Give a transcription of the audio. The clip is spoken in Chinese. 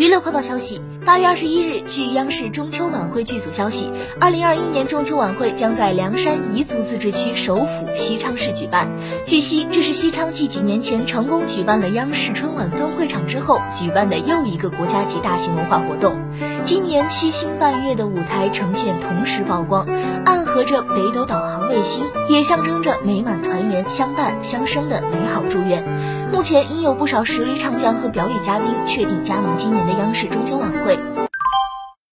娱乐快报消息：八月二十一日，据央视中秋晚会剧组消息，二零二一年中秋晚会将在凉山彝族自治区首府西昌市举办。据悉，这是西昌继几年前成功举办了央视春晚分会场之后，举办的又一个国家级大型文化活动。今年七星伴月的舞台呈现同时曝光，暗合着北斗导航卫星，也象征着美满团圆、相伴相生的美好祝愿。目前已有不少实力唱将和表演嘉宾确定加盟今年的央视中秋晚会。